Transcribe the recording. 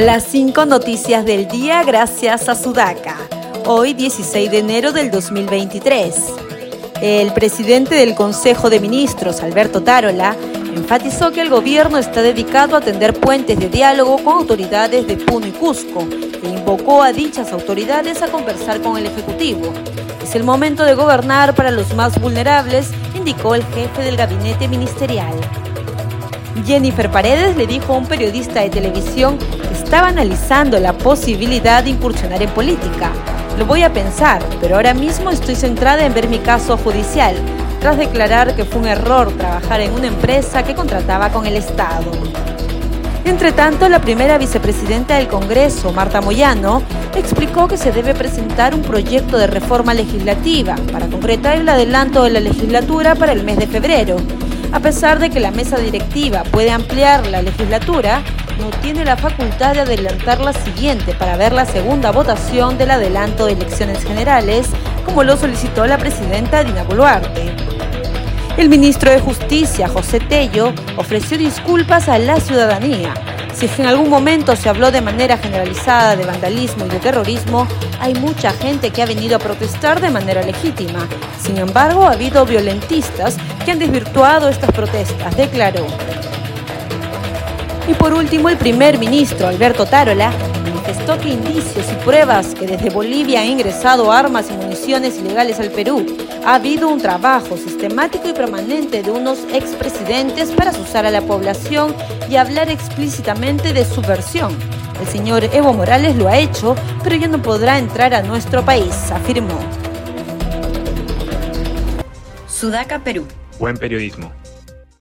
Las cinco noticias del día gracias a Sudaca. Hoy 16 de enero del 2023. El presidente del Consejo de Ministros, Alberto Tarola, enfatizó que el gobierno está dedicado a atender puentes de diálogo con autoridades de Puno y Cusco e invocó a dichas autoridades a conversar con el Ejecutivo. Es el momento de gobernar para los más vulnerables, indicó el jefe del gabinete ministerial. Jennifer Paredes le dijo a un periodista de televisión que estaba analizando la posibilidad de incursionar en política. Lo voy a pensar, pero ahora mismo estoy centrada en ver mi caso judicial, tras declarar que fue un error trabajar en una empresa que contrataba con el Estado. Entre tanto, la primera vicepresidenta del Congreso, Marta Moyano, explicó que se debe presentar un proyecto de reforma legislativa para concretar el adelanto de la legislatura para el mes de febrero a pesar de que la mesa directiva puede ampliar la legislatura, no tiene la facultad de adelantar la siguiente para ver la segunda votación del adelanto de elecciones generales, como lo solicitó la presidenta Dina Boluarte. El ministro de Justicia, José Tello, ofreció disculpas a la ciudadanía si en algún momento se habló de manera generalizada de vandalismo y de terrorismo, hay mucha gente que ha venido a protestar de manera legítima. Sin embargo, ha habido violentistas que han desvirtuado estas protestas, declaró. Y por último, el primer ministro, Alberto Tarola, manifestó que indicios y pruebas que desde Bolivia han ingresado armas y municiones ilegales al Perú ha habido un trabajo sistemático y permanente de unos expresidentes para asusar a la población y hablar explícitamente de su versión. El señor Evo Morales lo ha hecho, pero ya no podrá entrar a nuestro país, afirmó. Sudaca, Perú. Buen periodismo.